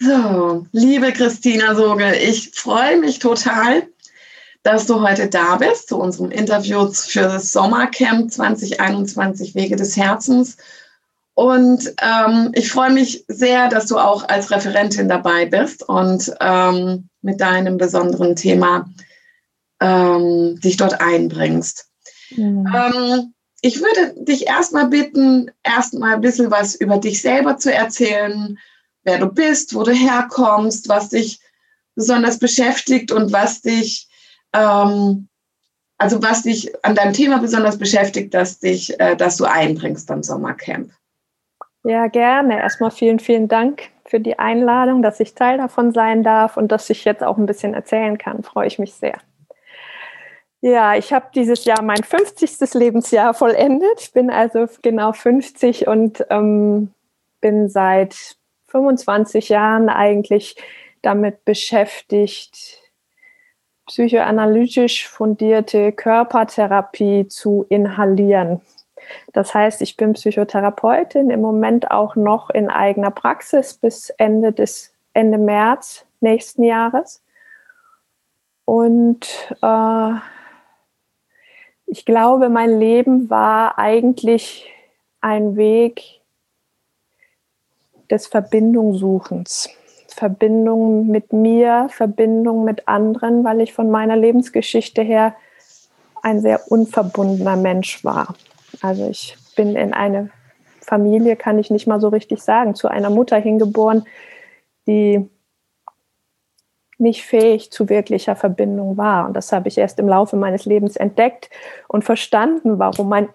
So, liebe Christina Sogel, ich freue mich total, dass du heute da bist zu unserem Interview für das Sommercamp 2021 Wege des Herzens. Und ähm, ich freue mich sehr, dass du auch als Referentin dabei bist und ähm, mit deinem besonderen Thema ähm, dich dort einbringst. Mhm. Ähm, ich würde dich erstmal bitten, erstmal ein bisschen was über dich selber zu erzählen, wer du bist, wo du herkommst, was dich besonders beschäftigt und was dich, ähm, also was dich an deinem Thema besonders beschäftigt, dass dich, äh, dass du einbringst beim Sommercamp. Ja, gerne. Erstmal vielen, vielen Dank für die Einladung, dass ich Teil davon sein darf und dass ich jetzt auch ein bisschen erzählen kann. Freue ich mich sehr. Ja, ich habe dieses Jahr mein 50. Lebensjahr vollendet. Ich bin also genau 50 und ähm, bin seit 25 Jahren eigentlich damit beschäftigt, psychoanalytisch fundierte Körpertherapie zu inhalieren. Das heißt, ich bin Psychotherapeutin im Moment auch noch in eigener Praxis bis Ende des Ende März nächsten Jahres. Und äh, ich glaube, mein Leben war eigentlich ein Weg des Verbindungssuchens. Verbindung mit mir, Verbindung mit anderen, weil ich von meiner Lebensgeschichte her ein sehr unverbundener Mensch war. Also ich bin in eine Familie, kann ich nicht mal so richtig sagen, zu einer Mutter hingeboren, die nicht fähig zu wirklicher Verbindung war. Und das habe ich erst im Laufe meines Lebens entdeckt und verstanden, warum mein,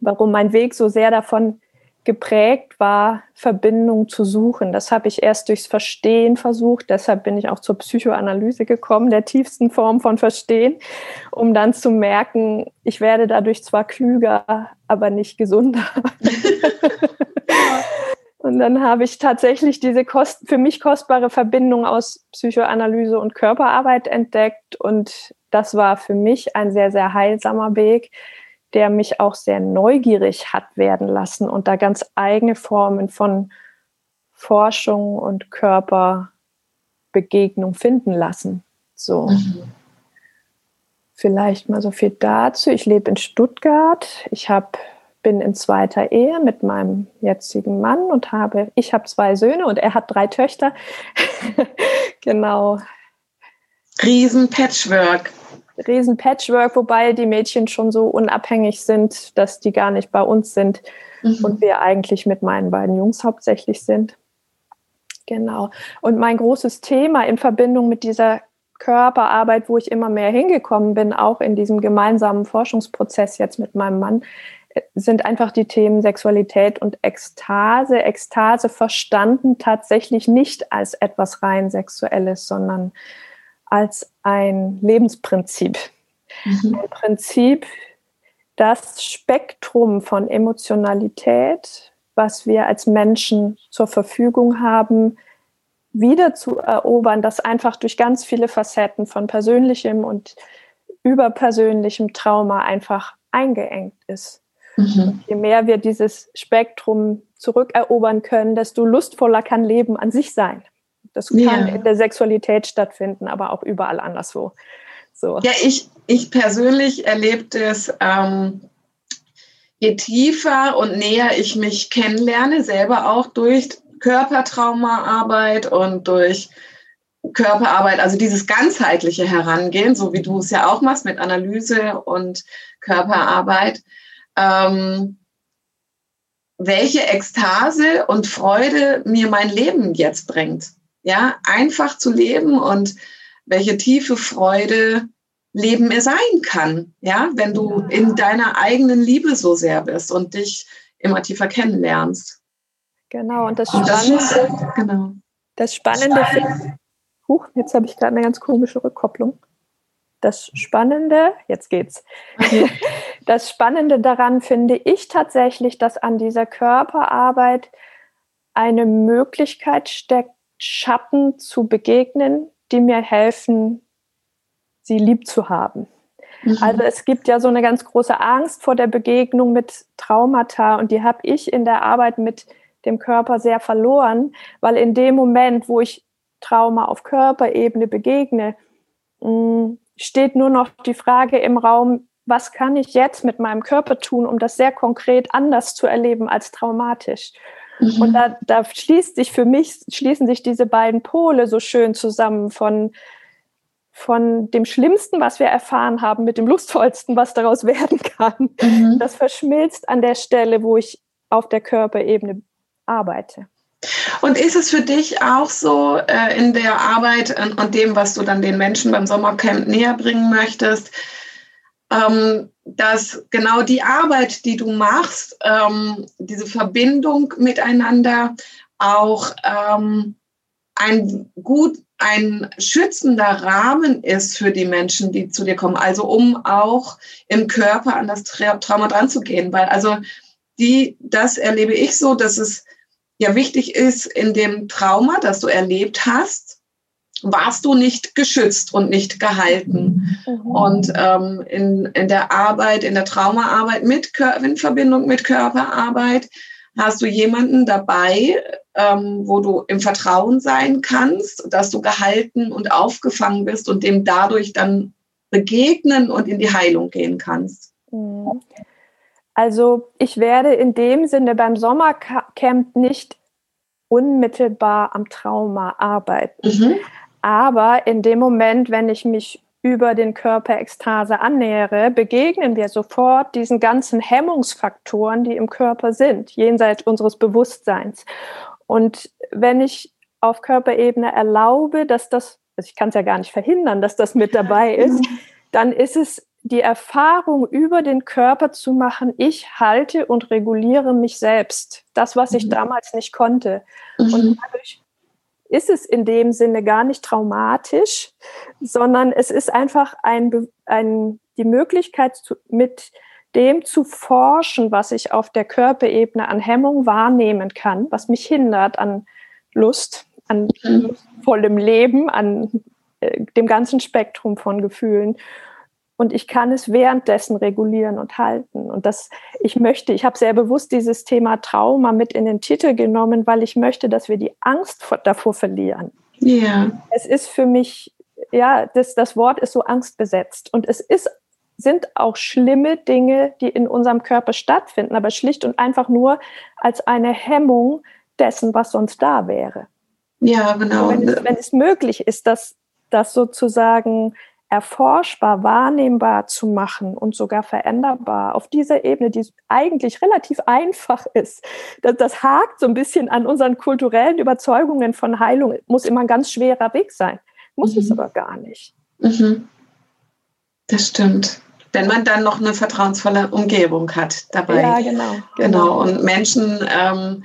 warum mein Weg so sehr davon geprägt war, Verbindung zu suchen. Das habe ich erst durchs Verstehen versucht. Deshalb bin ich auch zur Psychoanalyse gekommen, der tiefsten Form von Verstehen, um dann zu merken, ich werde dadurch zwar klüger, aber nicht gesunder. Und dann habe ich tatsächlich diese kost für mich kostbare Verbindung aus Psychoanalyse und Körperarbeit entdeckt. Und das war für mich ein sehr, sehr heilsamer Weg, der mich auch sehr neugierig hat werden lassen und da ganz eigene Formen von Forschung und Körperbegegnung finden lassen. So. Mhm. Vielleicht mal so viel dazu. Ich lebe in Stuttgart. Ich habe bin in zweiter Ehe mit meinem jetzigen Mann und habe, ich habe zwei Söhne und er hat drei Töchter. genau. Riesen Patchwork. Riesen Patchwork, wobei die Mädchen schon so unabhängig sind, dass die gar nicht bei uns sind mhm. und wir eigentlich mit meinen beiden Jungs hauptsächlich sind. Genau. Und mein großes Thema in Verbindung mit dieser Körperarbeit, wo ich immer mehr hingekommen bin, auch in diesem gemeinsamen Forschungsprozess jetzt mit meinem Mann, sind einfach die Themen Sexualität und Ekstase. Ekstase verstanden tatsächlich nicht als etwas rein Sexuelles, sondern als ein Lebensprinzip. Mhm. Ein Prinzip, das Spektrum von Emotionalität, was wir als Menschen zur Verfügung haben, wieder zu erobern, das einfach durch ganz viele Facetten von persönlichem und überpersönlichem Trauma einfach eingeengt ist. Mhm. Je mehr wir dieses Spektrum zurückerobern können, desto lustvoller kann Leben an sich sein. Das kann ja. in der Sexualität stattfinden, aber auch überall anderswo. So. Ja, ich, ich persönlich erlebe es, ähm, je tiefer und näher ich mich kennenlerne, selber auch durch Körpertraumaarbeit und durch Körperarbeit, also dieses ganzheitliche Herangehen, so wie du es ja auch machst mit Analyse und Körperarbeit, ähm, welche Ekstase und Freude mir mein Leben jetzt bringt ja, einfach zu leben und welche tiefe Freude Leben er sein kann, ja, wenn du in deiner eigenen Liebe so sehr bist und dich immer tiefer kennenlernst. Genau, und das Spannende, das, genau. das Spannende, Spannende. Huch, jetzt habe ich gerade eine ganz komische Rückkopplung. Das Spannende, jetzt geht's. Das Spannende daran finde ich tatsächlich, dass an dieser Körperarbeit eine Möglichkeit steckt, Schatten zu begegnen, die mir helfen, sie lieb zu haben. Mhm. Also es gibt ja so eine ganz große Angst vor der Begegnung mit Traumata und die habe ich in der Arbeit mit dem Körper sehr verloren, weil in dem Moment, wo ich Trauma auf Körperebene begegne, mm, steht nur noch die Frage im Raum, was kann ich jetzt mit meinem Körper tun, um das sehr konkret anders zu erleben als traumatisch. Mhm. Und da, da schließt sich für mich, schließen sich diese beiden Pole so schön zusammen von, von dem Schlimmsten, was wir erfahren haben, mit dem Lustvollsten, was daraus werden kann. Mhm. Das verschmilzt an der Stelle, wo ich auf der Körperebene arbeite. Und ist es für dich auch so äh, in der Arbeit und, und dem, was du dann den Menschen beim Sommercamp näher bringen möchtest, ähm, dass genau die Arbeit, die du machst, ähm, diese Verbindung miteinander auch ähm, ein gut, ein schützender Rahmen ist für die Menschen, die zu dir kommen. Also um auch im Körper an das Trauma dran zu gehen, weil also die, das erlebe ich so, dass es ja wichtig ist in dem Trauma, das du erlebt hast, warst du nicht geschützt und nicht gehalten. Mhm. Und ähm, in, in der Arbeit, in der Traumaarbeit mit in Verbindung mit Körperarbeit, hast du jemanden dabei, ähm, wo du im Vertrauen sein kannst, dass du gehalten und aufgefangen bist und dem dadurch dann begegnen und in die Heilung gehen kannst. Mhm. Also ich werde in dem Sinne beim Sommercamp nicht unmittelbar am Trauma arbeiten. Mhm. Aber in dem Moment, wenn ich mich über den Körperekstase annähere, begegnen wir sofort diesen ganzen Hemmungsfaktoren, die im Körper sind, jenseits unseres Bewusstseins. Und wenn ich auf Körperebene erlaube, dass das, also ich kann es ja gar nicht verhindern, dass das mit dabei ist, dann ist es die Erfahrung über den Körper zu machen, ich halte und reguliere mich selbst. Das, was ich mhm. damals nicht konnte. Mhm. Und dadurch ist es in dem Sinne gar nicht traumatisch, sondern es ist einfach ein, ein, die Möglichkeit, zu, mit dem zu forschen, was ich auf der Körperebene an Hemmung wahrnehmen kann, was mich hindert an Lust, an mhm. vollem Leben, an äh, dem ganzen Spektrum von Gefühlen und ich kann es währenddessen regulieren und halten. Und das, ich möchte, ich habe sehr bewusst dieses Thema Trauma mit in den Titel genommen, weil ich möchte, dass wir die Angst vor, davor verlieren. Ja. Es ist für mich, ja, das, das Wort ist so angstbesetzt. Und es ist, sind auch schlimme Dinge, die in unserem Körper stattfinden, aber schlicht und einfach nur als eine Hemmung dessen, was sonst da wäre. Ja, genau. Wenn es, wenn es möglich ist, dass das sozusagen erforschbar, wahrnehmbar zu machen und sogar veränderbar auf dieser Ebene, die eigentlich relativ einfach ist. Das, das hakt so ein bisschen an unseren kulturellen Überzeugungen von Heilung. Muss immer ein ganz schwerer Weg sein. Muss mhm. es aber gar nicht. Mhm. Das stimmt. Wenn man dann noch eine vertrauensvolle Umgebung hat dabei. Ja, genau. Genau. genau. Und Menschen, ähm,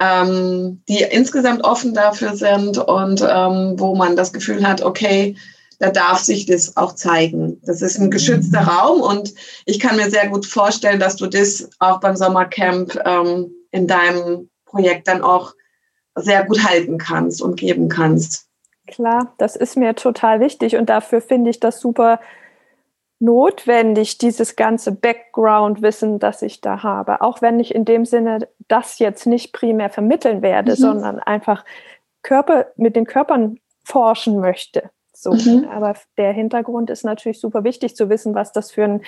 ähm, die insgesamt offen dafür sind und ähm, wo man das Gefühl hat, okay, da darf sich das auch zeigen. Das ist ein geschützter Raum und ich kann mir sehr gut vorstellen, dass du das auch beim Sommercamp ähm, in deinem Projekt dann auch sehr gut halten kannst und geben kannst. Klar, das ist mir total wichtig und dafür finde ich das super notwendig, dieses ganze Background-Wissen, das ich da habe. Auch wenn ich in dem Sinne das jetzt nicht primär vermitteln werde, mhm. sondern einfach Körper mit den Körpern forschen möchte. So, mhm. aber der Hintergrund ist natürlich super wichtig zu wissen, was das für ein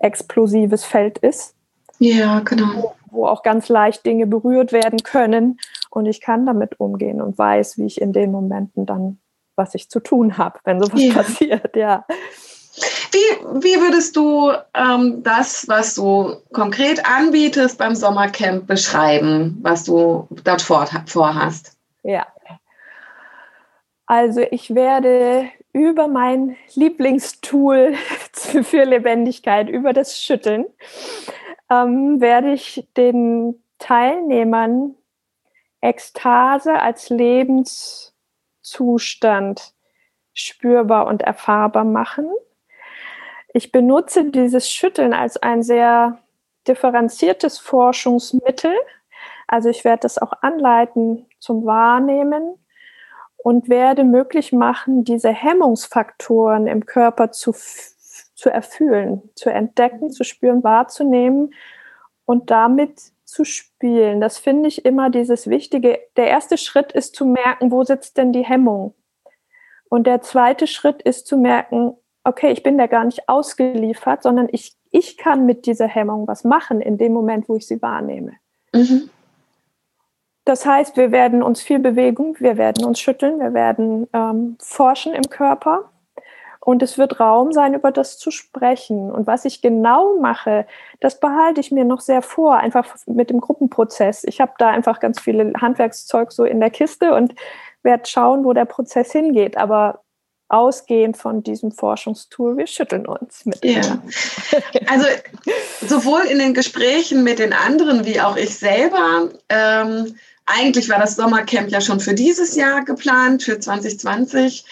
explosives Feld ist. Ja, genau. Wo, wo auch ganz leicht Dinge berührt werden können und ich kann damit umgehen und weiß, wie ich in den Momenten dann, was ich zu tun habe, wenn sowas ja. passiert, ja. Wie, wie würdest du ähm, das, was du konkret anbietest beim Sommercamp, beschreiben, was du dort vorhast? Ja, also ich werde über mein Lieblingstool für Lebendigkeit, über das Schütteln, ähm, werde ich den Teilnehmern Ekstase als Lebenszustand spürbar und erfahrbar machen. Ich benutze dieses Schütteln als ein sehr differenziertes Forschungsmittel. Also ich werde das auch anleiten zum Wahrnehmen und werde möglich machen, diese Hemmungsfaktoren im Körper zu, zu erfüllen, zu entdecken, zu spüren, wahrzunehmen und damit zu spielen. Das finde ich immer dieses Wichtige. Der erste Schritt ist zu merken, wo sitzt denn die Hemmung? Und der zweite Schritt ist zu merken, okay, ich bin da gar nicht ausgeliefert, sondern ich, ich kann mit dieser Hemmung was machen in dem Moment, wo ich sie wahrnehme. Mhm. Das heißt, wir werden uns viel bewegen, wir werden uns schütteln, wir werden ähm, forschen im Körper und es wird Raum sein, über das zu sprechen. Und was ich genau mache, das behalte ich mir noch sehr vor, einfach mit dem Gruppenprozess. Ich habe da einfach ganz viele Handwerkszeug so in der Kiste und werde schauen, wo der Prozess hingeht. Aber ausgehend von diesem Forschungstool, wir schütteln uns mit. Ja. Also sowohl in den Gesprächen mit den anderen wie auch ich selber. Ähm, eigentlich war das Sommercamp ja schon für dieses Jahr geplant, für 2020.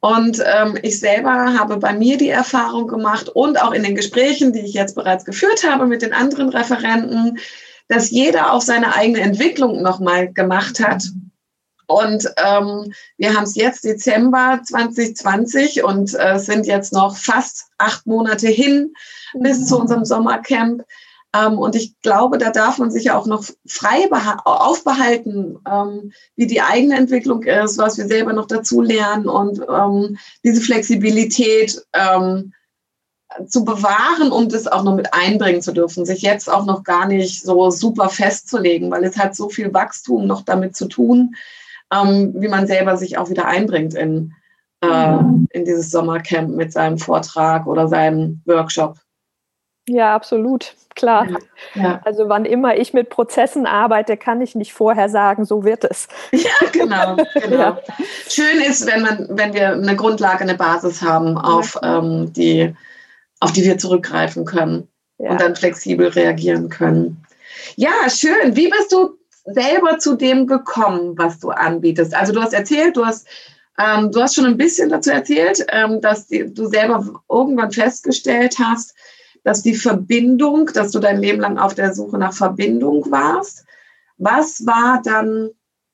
Und ähm, ich selber habe bei mir die Erfahrung gemacht und auch in den Gesprächen, die ich jetzt bereits geführt habe mit den anderen Referenten, dass jeder auf seine eigene Entwicklung nochmal gemacht hat. Und ähm, wir haben es jetzt Dezember 2020 und äh, sind jetzt noch fast acht Monate hin bis zu unserem Sommercamp. Ähm, und ich glaube, da darf man sich ja auch noch frei aufbehalten, ähm, wie die eigene Entwicklung ist, was wir selber noch dazu lernen und ähm, diese Flexibilität ähm, zu bewahren, um das auch noch mit einbringen zu dürfen, sich jetzt auch noch gar nicht so super festzulegen, weil es hat so viel Wachstum noch damit zu tun, wie man selber sich auch wieder einbringt in, äh, in dieses Sommercamp mit seinem Vortrag oder seinem Workshop. Ja, absolut, klar. Ja, ja. Also wann immer ich mit Prozessen arbeite, kann ich nicht vorher sagen, so wird es. Ja, genau, genau. Ja. Schön ist, wenn man, wenn wir eine Grundlage, eine Basis haben, auf ähm, die, auf die wir zurückgreifen können und dann flexibel reagieren können. Ja, schön. Wie bist du selber zu dem gekommen, was du anbietest? Also du hast erzählt, du hast ähm, du hast schon ein bisschen dazu erzählt, ähm, dass die, du selber irgendwann festgestellt hast, dass die Verbindung, dass du dein Leben lang auf der Suche nach Verbindung warst. Was war dann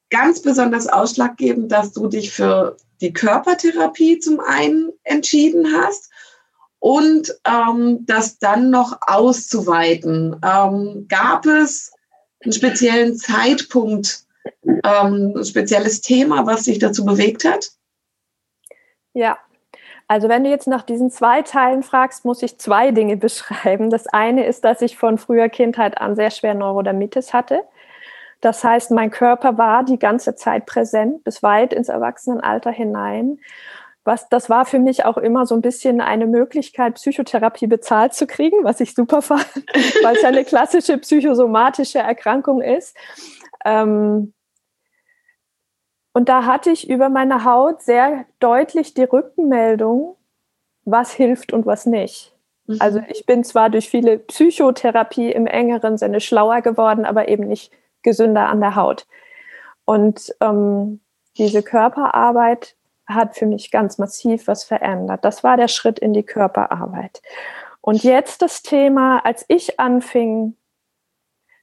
ganz besonders ausschlaggebend, dass du dich für die Körpertherapie zum einen entschieden hast und ähm, das dann noch auszuweiten? Ähm, gab es einen speziellen Zeitpunkt, ähm, ein spezielles Thema, was dich dazu bewegt hat? Ja, also wenn du jetzt nach diesen zwei Teilen fragst, muss ich zwei Dinge beschreiben. Das eine ist, dass ich von früher Kindheit an sehr schwer Neurodermitis hatte. Das heißt, mein Körper war die ganze Zeit präsent, bis weit ins Erwachsenenalter hinein. Was, das war für mich auch immer so ein bisschen eine Möglichkeit, Psychotherapie bezahlt zu kriegen, was ich super fand, weil es ja eine klassische psychosomatische Erkrankung ist. Ähm, und da hatte ich über meine Haut sehr deutlich die Rückmeldung, was hilft und was nicht. Mhm. Also ich bin zwar durch viele Psychotherapie im engeren Sinne schlauer geworden, aber eben nicht gesünder an der Haut. Und ähm, diese Körperarbeit hat für mich ganz massiv was verändert. Das war der Schritt in die Körperarbeit. Und jetzt das Thema, als ich anfing,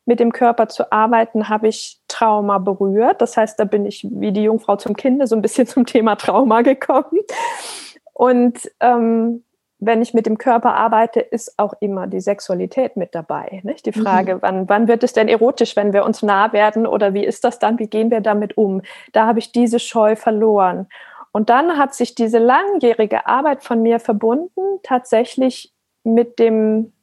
mit dem Körper zu arbeiten, habe ich Trauma berührt. Das heißt, da bin ich wie die Jungfrau zum Kinde so ein bisschen zum Thema Trauma gekommen. Und ähm, wenn ich mit dem Körper arbeite, ist auch immer die Sexualität mit dabei. Nicht? Die Frage, mhm. wann, wann wird es denn erotisch, wenn wir uns nah werden oder wie ist das dann, wie gehen wir damit um? Da habe ich diese Scheu verloren. Und dann hat sich diese langjährige Arbeit von mir verbunden, tatsächlich mit dem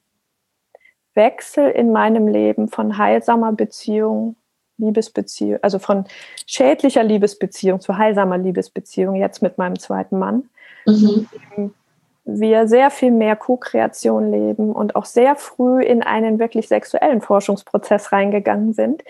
Wechsel in meinem Leben von heilsamer Beziehung, Liebesbeziehung, also von schädlicher Liebesbeziehung zu heilsamer Liebesbeziehung jetzt mit meinem zweiten Mann. Mhm. Wir sehr viel mehr Co-Kreation leben und auch sehr früh in einen wirklich sexuellen Forschungsprozess reingegangen sind,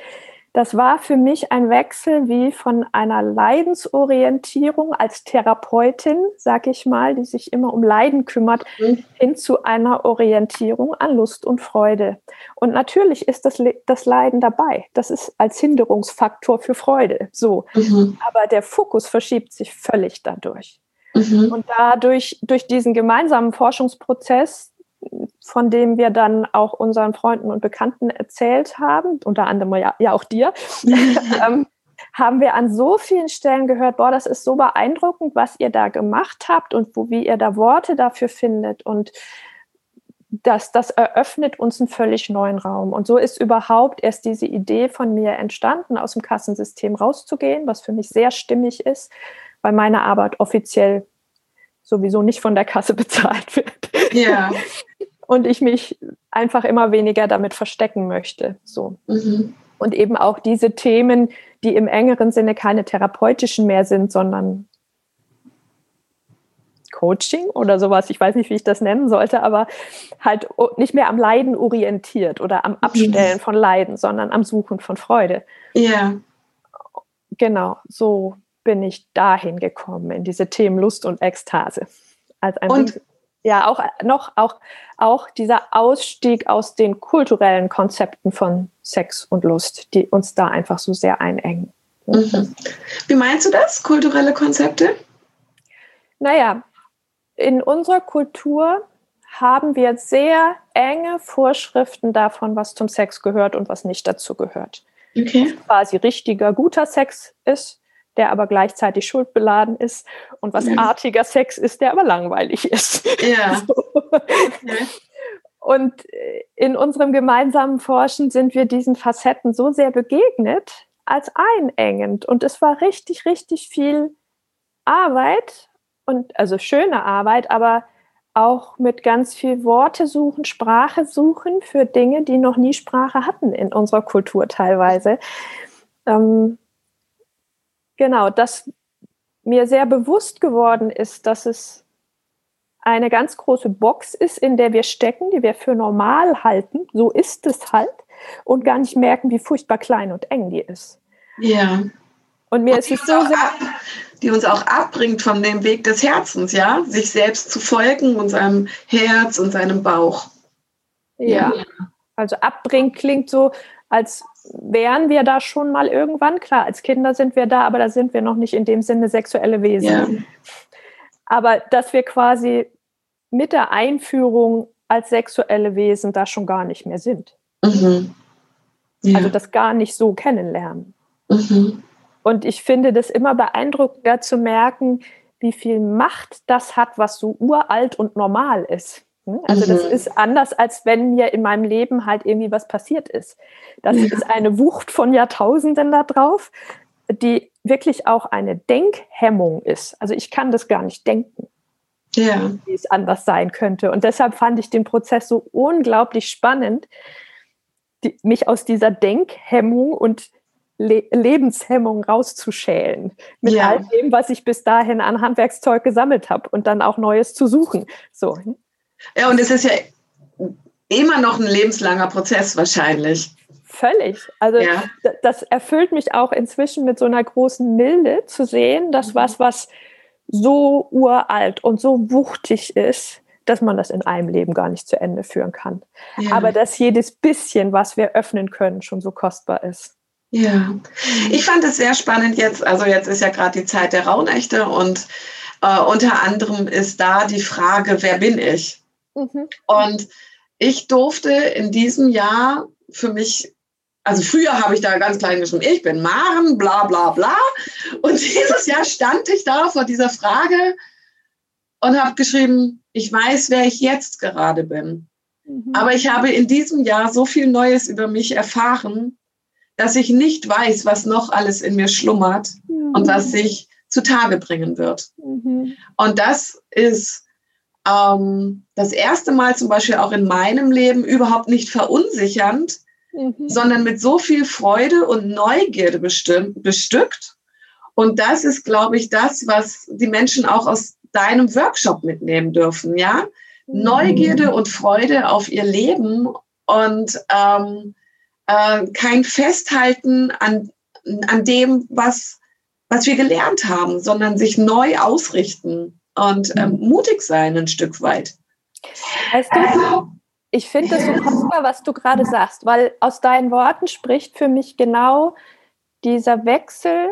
das war für mich ein Wechsel wie von einer Leidensorientierung als Therapeutin, sag ich mal, die sich immer um Leiden kümmert, mhm. hin zu einer Orientierung an Lust und Freude. Und natürlich ist das, das Leiden dabei. Das ist als Hinderungsfaktor für Freude so. Mhm. Aber der Fokus verschiebt sich völlig dadurch. Mhm. Und dadurch, durch diesen gemeinsamen Forschungsprozess, von dem wir dann auch unseren Freunden und Bekannten erzählt haben, unter anderem ja, ja auch dir, ähm, haben wir an so vielen Stellen gehört, boah, das ist so beeindruckend, was ihr da gemacht habt und wo, wie ihr da Worte dafür findet und das, das eröffnet uns einen völlig neuen Raum. Und so ist überhaupt erst diese Idee von mir entstanden, aus dem Kassensystem rauszugehen, was für mich sehr stimmig ist, weil meine Arbeit offiziell sowieso nicht von der Kasse bezahlt wird. Ja. Und ich mich einfach immer weniger damit verstecken möchte. So. Mhm. Und eben auch diese Themen, die im engeren Sinne keine therapeutischen mehr sind, sondern Coaching oder sowas, ich weiß nicht, wie ich das nennen sollte, aber halt nicht mehr am Leiden orientiert oder am mhm. Abstellen von Leiden, sondern am Suchen von Freude. Ja. Genau, so bin ich dahin gekommen, in diese Themen Lust und Ekstase. Als ein und ja, auch noch auch, auch dieser Ausstieg aus den kulturellen Konzepten von Sex und Lust, die uns da einfach so sehr einengen. Mhm. Wie meinst du das, kulturelle Konzepte? Naja, in unserer Kultur haben wir sehr enge Vorschriften davon, was zum Sex gehört und was nicht dazu gehört. Okay. Quasi richtiger, guter Sex ist, der aber gleichzeitig schuldbeladen ist und was ja. artiger Sex ist, der aber langweilig ist. Ja. So. Okay. Und in unserem gemeinsamen Forschen sind wir diesen Facetten so sehr begegnet als einengend. Und es war richtig, richtig viel Arbeit und also schöne Arbeit, aber auch mit ganz viel Worte suchen, Sprache suchen für Dinge, die noch nie Sprache hatten in unserer Kultur teilweise. Ähm, genau, dass mir sehr bewusst geworden ist, dass es eine ganz große Box ist, in der wir stecken, die wir für normal halten. So ist es halt. Und gar nicht merken, wie furchtbar klein und eng die ist. Ja. Und mir und ist es so sehr. Ab, die uns auch abbringt von dem Weg des Herzens, ja, sich selbst zu folgen und seinem Herz und seinem Bauch. Ja. ja. Also abbringt klingt so, als wären wir da schon mal irgendwann. Klar, als Kinder sind wir da, aber da sind wir noch nicht in dem Sinne sexuelle Wesen. Ja. Aber dass wir quasi mit der Einführung als sexuelle Wesen da schon gar nicht mehr sind. Mhm. Ja. Also das gar nicht so kennenlernen. Mhm. Und ich finde das immer beeindruckender zu merken, wie viel Macht das hat, was so uralt und normal ist. Also das mhm. ist anders, als wenn mir in meinem Leben halt irgendwie was passiert ist. Das ja. ist eine Wucht von Jahrtausenden da drauf, die wirklich auch eine Denkhemmung ist. Also ich kann das gar nicht denken, ja. wie es anders sein könnte. Und deshalb fand ich den Prozess so unglaublich spannend, die, mich aus dieser Denkhemmung und Le Lebenshemmung rauszuschälen mit ja. all dem, was ich bis dahin an Handwerkszeug gesammelt habe und dann auch Neues zu suchen. So. Ja, und es ist ja immer noch ein lebenslanger Prozess wahrscheinlich. Völlig. Also ja. das erfüllt mich auch inzwischen mit so einer großen Milde zu sehen, dass mhm. was, was so uralt und so wuchtig ist, dass man das in einem Leben gar nicht zu Ende führen kann. Ja. Aber dass jedes bisschen, was wir öffnen können, schon so kostbar ist. Ja, ich fand es sehr spannend jetzt. Also jetzt ist ja gerade die Zeit der Rauhnächte und äh, unter anderem ist da die Frage, wer bin ich? Mhm. Und ich durfte in diesem Jahr für mich, also früher habe ich da ganz klein geschrieben, ich bin Maren, bla bla bla. Und dieses Jahr stand ich da vor dieser Frage und habe geschrieben, ich weiß, wer ich jetzt gerade bin. Mhm. Aber ich habe in diesem Jahr so viel Neues über mich erfahren, dass ich nicht weiß, was noch alles in mir schlummert mhm. und was sich zutage bringen wird. Mhm. Und das ist ähm, das erste Mal zum Beispiel auch in meinem Leben überhaupt nicht verunsichernd, mhm. sondern mit so viel Freude und Neugierde bestimmt, bestückt. Und das ist, glaube ich, das, was die Menschen auch aus deinem Workshop mitnehmen dürfen, ja? Mhm. Neugierde und Freude auf ihr Leben und ähm, äh, kein Festhalten an, an dem, was, was wir gelernt haben, sondern sich neu ausrichten und ähm, mhm. mutig sein ein Stück weit. Weißt du, ich finde das so kostbar, was du gerade sagst, weil aus deinen Worten spricht für mich genau dieser Wechsel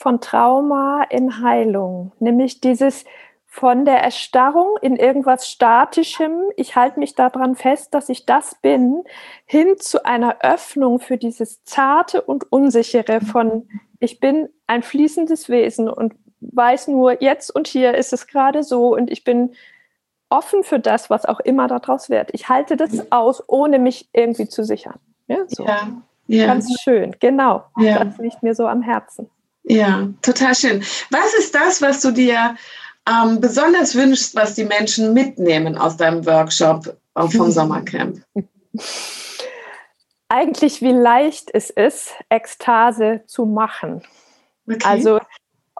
von Trauma in Heilung, nämlich dieses, von der Erstarrung in irgendwas Statischem, ich halte mich daran fest, dass ich das bin, hin zu einer Öffnung für dieses Zarte und Unsichere von, ich bin ein fließendes Wesen und weiß nur, jetzt und hier ist es gerade so und ich bin offen für das, was auch immer daraus wird. Ich halte das aus, ohne mich irgendwie zu sichern. Ja, so. ja, ja. Ganz schön, genau. Ja. Das liegt mir so am Herzen. Ja, total schön. Was ist das, was du dir ähm, besonders wünschst, was die Menschen mitnehmen aus deinem Workshop äh, vom Sommercamp? Eigentlich, wie leicht es ist, Ekstase zu machen. Okay. Also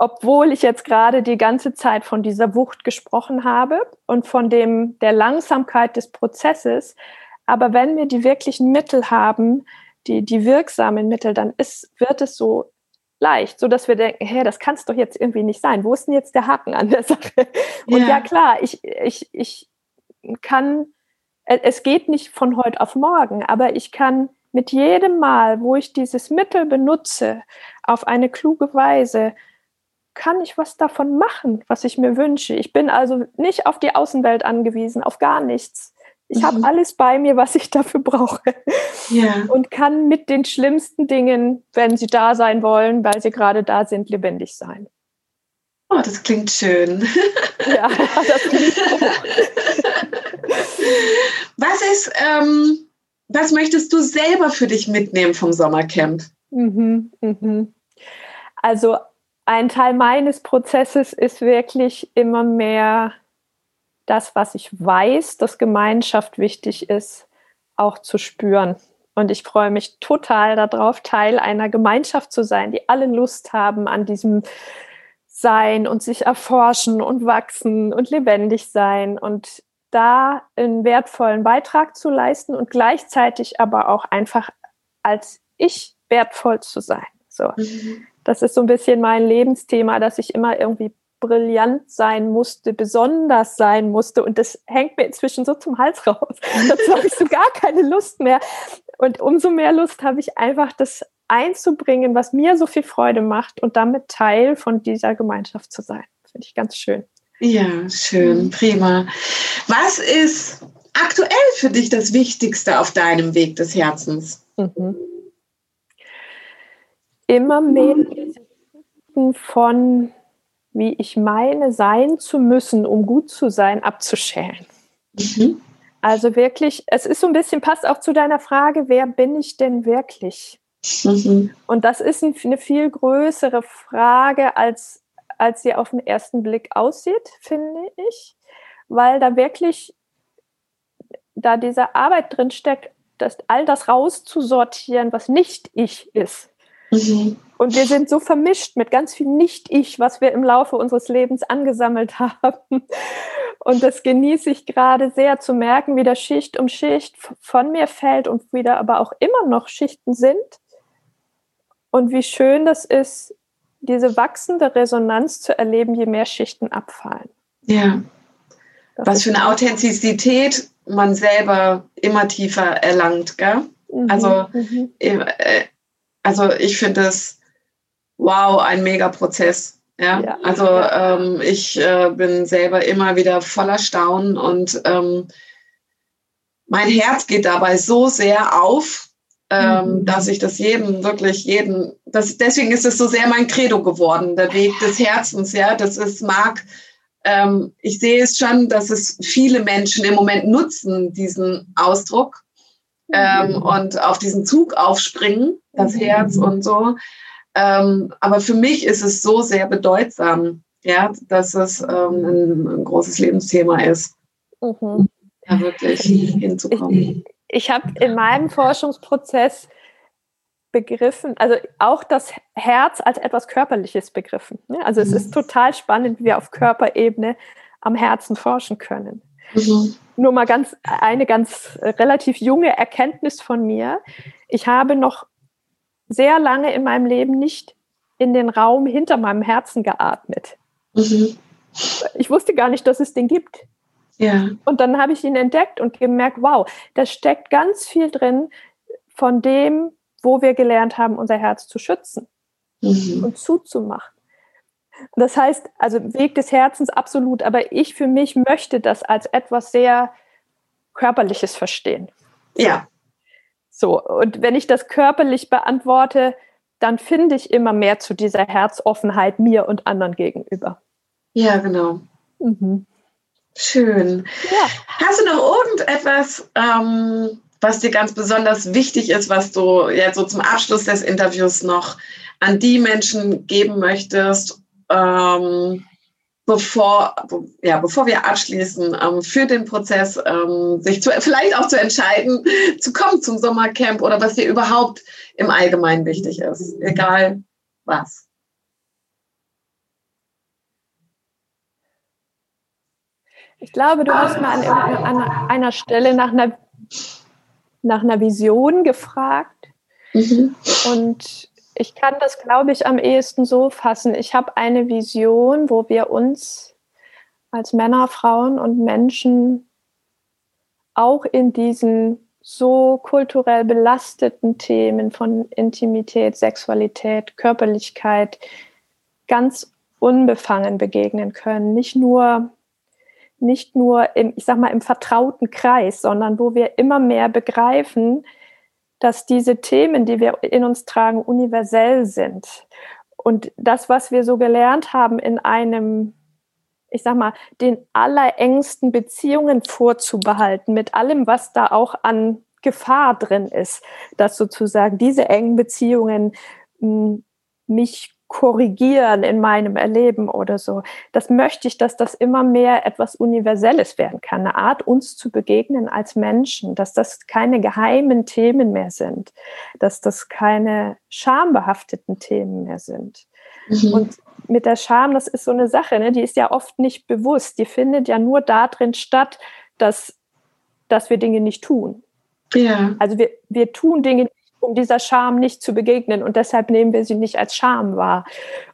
obwohl ich jetzt gerade die ganze Zeit von dieser Wucht gesprochen habe und von dem, der Langsamkeit des Prozesses. Aber wenn wir die wirklichen Mittel haben, die, die wirksamen Mittel, dann ist, wird es so leicht, so dass wir denken, hey, das kann es doch jetzt irgendwie nicht sein. Wo ist denn jetzt der Haken an der Sache? Und ja, ja klar, ich, ich, ich kann, es geht nicht von heute auf morgen, aber ich kann mit jedem Mal, wo ich dieses Mittel benutze, auf eine kluge Weise, kann ich was davon machen, was ich mir wünsche. Ich bin also nicht auf die Außenwelt angewiesen, auf gar nichts. Ich mhm. habe alles bei mir, was ich dafür brauche. Ja. Und kann mit den schlimmsten Dingen, wenn sie da sein wollen, weil sie gerade da sind, lebendig sein. Oh, das klingt schön. Ja, das klingt. Was ist, ähm, was möchtest du selber für dich mitnehmen vom Sommercamp? Mhm, mhm. Also ein Teil meines Prozesses ist wirklich immer mehr das, was ich weiß, dass Gemeinschaft wichtig ist, auch zu spüren. Und ich freue mich total darauf, Teil einer Gemeinschaft zu sein, die alle Lust haben an diesem Sein und sich erforschen und wachsen und lebendig sein und da einen wertvollen Beitrag zu leisten und gleichzeitig aber auch einfach als ich wertvoll zu sein. So. Mhm das ist so ein bisschen mein Lebensthema, dass ich immer irgendwie brillant sein musste, besonders sein musste. Und das hängt mir inzwischen so zum Hals raus. Dazu habe ich so gar keine Lust mehr. Und umso mehr Lust habe ich einfach, das einzubringen, was mir so viel Freude macht und damit Teil von dieser Gemeinschaft zu sein. Finde ich ganz schön. Ja, schön, prima. Was ist aktuell für dich das Wichtigste auf deinem Weg des Herzens? Mhm immer mehr von, wie ich meine, sein zu müssen, um gut zu sein, abzuschälen. Mhm. Also wirklich, es ist so ein bisschen, passt auch zu deiner Frage, wer bin ich denn wirklich? Mhm. Und das ist eine viel größere Frage, als, als sie auf den ersten Blick aussieht, finde ich, weil da wirklich, da diese Arbeit drin steckt, das, all das rauszusortieren, was nicht ich ist. Mhm. Und wir sind so vermischt mit ganz viel Nicht-Ich, was wir im Laufe unseres Lebens angesammelt haben. Und das genieße ich gerade sehr zu merken, wie das Schicht um Schicht von mir fällt und wieder aber auch immer noch Schichten sind. Und wie schön das ist, diese wachsende Resonanz zu erleben, je mehr Schichten abfallen. Ja. Das was für eine Authentizität man selber immer tiefer erlangt, gell? Mhm. Also mhm. Also ich finde es, wow, ein Mega-Prozess. Ja? ja? also ähm, ich äh, bin selber immer wieder voller Staunen und ähm, mein Herz geht dabei so sehr auf, ähm, mhm. dass ich das jedem wirklich jeden, das, deswegen ist es so sehr mein Credo geworden, der Weg des Herzens. Ja, das ist mag. Ähm, ich sehe es schon, dass es viele Menschen im Moment nutzen, diesen Ausdruck ähm, mhm. und auf diesen Zug aufspringen, das mhm. Herz und so. Ähm, aber für mich ist es so sehr bedeutsam, ja, dass es ähm, ein, großes Lebensthema ist. Mhm. Ja, wirklich hinzukommen. Ich, ich habe in meinem Forschungsprozess begriffen, also auch das Herz als etwas Körperliches begriffen. Ne? Also es ist mhm. total spannend, wie wir auf Körperebene am Herzen forschen können. Mhm. Nur mal ganz eine ganz relativ junge Erkenntnis von mir. Ich habe noch sehr lange in meinem Leben nicht in den Raum hinter meinem Herzen geatmet. Mhm. Ich wusste gar nicht, dass es den gibt. Ja. Und dann habe ich ihn entdeckt und gemerkt, wow, da steckt ganz viel drin von dem, wo wir gelernt haben, unser Herz zu schützen mhm. und zuzumachen. Das heißt, also Weg des Herzens absolut, aber ich für mich möchte das als etwas sehr Körperliches verstehen. Ja. So, und wenn ich das körperlich beantworte, dann finde ich immer mehr zu dieser Herzoffenheit mir und anderen gegenüber. Ja, genau. Mhm. Schön. Ja. Hast du noch irgendetwas, ähm, was dir ganz besonders wichtig ist, was du jetzt so zum Abschluss des Interviews noch an die Menschen geben möchtest, ähm, bevor, ja, bevor wir abschließen, ähm, für den Prozess, ähm, sich zu, vielleicht auch zu entscheiden, zu kommen zum Sommercamp oder was dir überhaupt im Allgemeinen wichtig ist, egal was. Ich glaube, du hast mal an, an einer Stelle nach einer, nach einer Vision gefragt. Mhm. Und ich kann das, glaube ich, am ehesten so fassen. Ich habe eine Vision, wo wir uns als Männer, Frauen und Menschen auch in diesen so kulturell belasteten Themen von Intimität, Sexualität, Körperlichkeit ganz unbefangen begegnen können. Nicht nur, nicht nur im, ich sag mal, im vertrauten Kreis, sondern wo wir immer mehr begreifen, dass diese Themen, die wir in uns tragen, universell sind. Und das, was wir so gelernt haben, in einem, ich sag mal, den allerengsten Beziehungen vorzubehalten, mit allem, was da auch an Gefahr drin ist, dass sozusagen diese engen Beziehungen hm, mich korrigieren in meinem Erleben oder so. Das möchte ich, dass das immer mehr etwas Universelles werden kann, eine Art, uns zu begegnen als Menschen, dass das keine geheimen Themen mehr sind, dass das keine schambehafteten Themen mehr sind. Mhm. Und mit der Scham, das ist so eine Sache, ne, die ist ja oft nicht bewusst, die findet ja nur darin statt, dass, dass wir Dinge nicht tun. Ja. Also wir, wir tun Dinge um dieser Scham nicht zu begegnen. Und deshalb nehmen wir sie nicht als Scham wahr.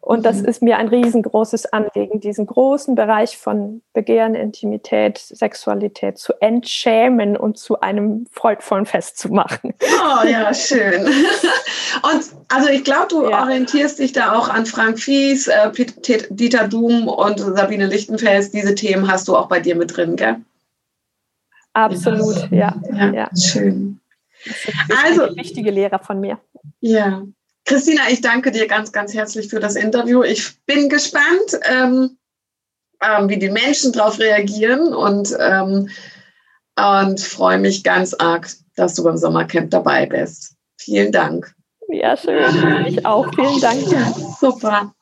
Und das mhm. ist mir ein riesengroßes Anliegen, diesen großen Bereich von Begehren, Intimität, Sexualität zu entschämen und zu einem freudvollen Fest zu machen. Oh ja, schön. Und also ich glaube, du ja. orientierst dich da auch an Frank Fies, äh, Dieter Doom und Sabine Lichtenfels. Diese Themen hast du auch bei dir mit drin, gell? Absolut, ja. ja. ja. Schön. Also, wichtige Lehrer von mir. Ja. Christina, ich danke dir ganz, ganz herzlich für das Interview. Ich bin gespannt, ähm, ähm, wie die Menschen darauf reagieren und, ähm, und freue mich ganz arg, dass du beim Sommercamp dabei bist. Vielen Dank. Ja, schön. Ich auch. Vielen Dank. Super.